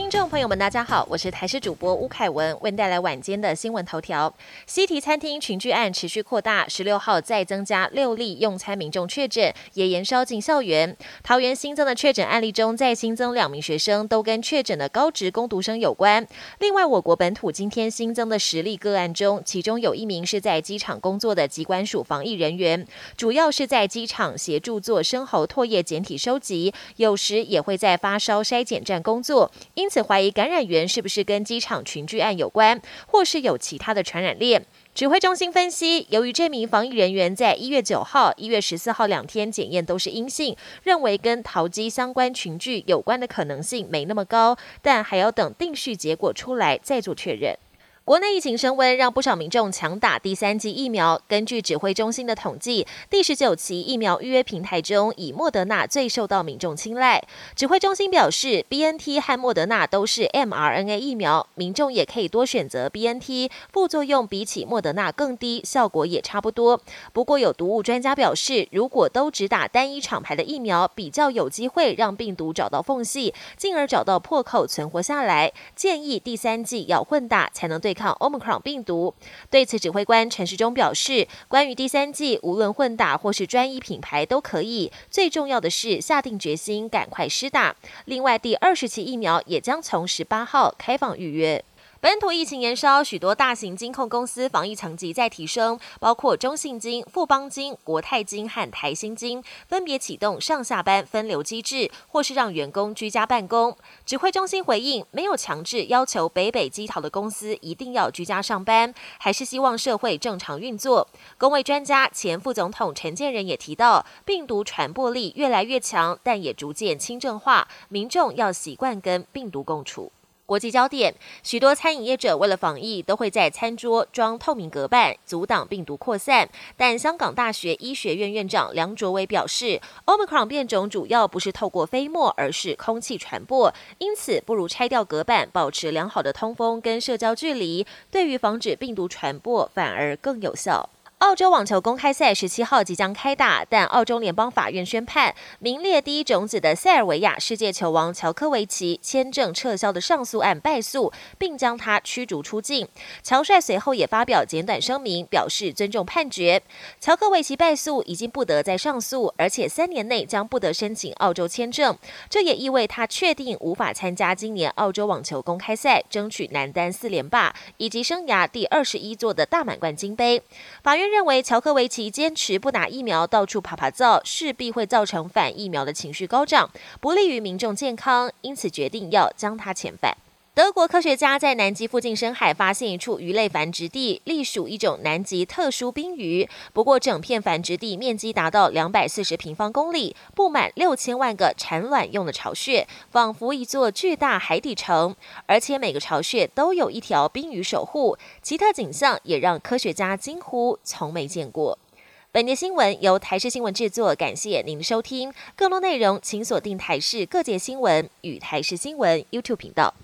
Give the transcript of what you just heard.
听众朋友们，大家好，我是台视主播吴凯文，为您带来晚间的新闻头条。西提餐厅群聚案持续扩大，十六号再增加六例用餐民众确诊，也延烧进校园。桃园新增的确诊案例中，再新增两名学生，都跟确诊的高职工读生有关。另外，我国本土今天新增的十例个案中，其中有一名是在机场工作的机关署防疫人员，主要是在机场协助做生喉唾液检体收集，有时也会在发烧筛检站工作，因此怀疑感染源是不是跟机场群聚案有关，或是有其他的传染链？指挥中心分析，由于这名防疫人员在一月九号、一月十四号两天检验都是阴性，认为跟逃机相关群聚有关的可能性没那么高，但还要等定序结果出来再做确认。国内疫情升温，让不少民众抢打第三剂疫苗。根据指挥中心的统计，第十九期疫苗预约平台中，以莫德纳最受到民众青睐。指挥中心表示，B N T 和莫德纳都是 m R N A 疫苗，民众也可以多选择 B N T，副作用比起莫德纳更低，效果也差不多。不过，有毒物专家表示，如果都只打单一厂牌的疫苗，比较有机会让病毒找到缝隙，进而找到破口存活下来。建议第三剂要混打，才能对对。抗 Omicron 病毒，对此指挥官陈时中表示，关于第三季，无论混打或是专一品牌都可以，最重要的是下定决心赶快施打。另外，第二十期疫苗也将从十八号开放预约。本土疫情延烧，许多大型金控公司防疫层级在提升，包括中信金、富邦金、国泰金和台新金，分别启动上下班分流机制，或是让员工居家办公。指挥中心回应，没有强制要求北北基桃的公司一定要居家上班，还是希望社会正常运作。工位专家前副总统陈建仁也提到，病毒传播力越来越强，但也逐渐轻症化，民众要习惯跟病毒共处。国际焦点：许多餐饮业者为了防疫，都会在餐桌装透明隔板，阻挡病毒扩散。但香港大学医学院院长梁卓伟表示，Omicron 变种主要不是透过飞沫，而是空气传播，因此不如拆掉隔板，保持良好的通风跟社交距离，对于防止病毒传播反而更有效。澳洲网球公开赛十七号即将开打，但澳洲联邦法院宣判，名列第一种子的塞尔维亚世界球王乔科维奇签证撤销的上诉案败诉，并将他驱逐出境。乔帅随后也发表简短声明，表示尊重判决。乔科维奇败诉，已经不得再上诉，而且三年内将不得申请澳洲签证。这也意味他确定无法参加今年澳洲网球公开赛，争取男单四连霸以及生涯第二十一座的大满贯金杯。法院。认为乔科维奇坚持不打疫苗，到处爬爬灶，势必会造成反疫苗的情绪高涨，不利于民众健康，因此决定要将他遣返。德国科学家在南极附近深海发现一处鱼类繁殖地，隶属一种南极特殊冰鱼。不过，整片繁殖地面积达到两百四十平方公里，布满六千万个产卵用的巢穴，仿佛一座巨大海底城。而且每个巢穴都有一条冰鱼守护，奇特景象也让科学家惊呼从没见过。本节新闻由台视新闻制作，感谢您的收听。更多内容请锁定台视各界新闻与台视新闻 YouTube 频道。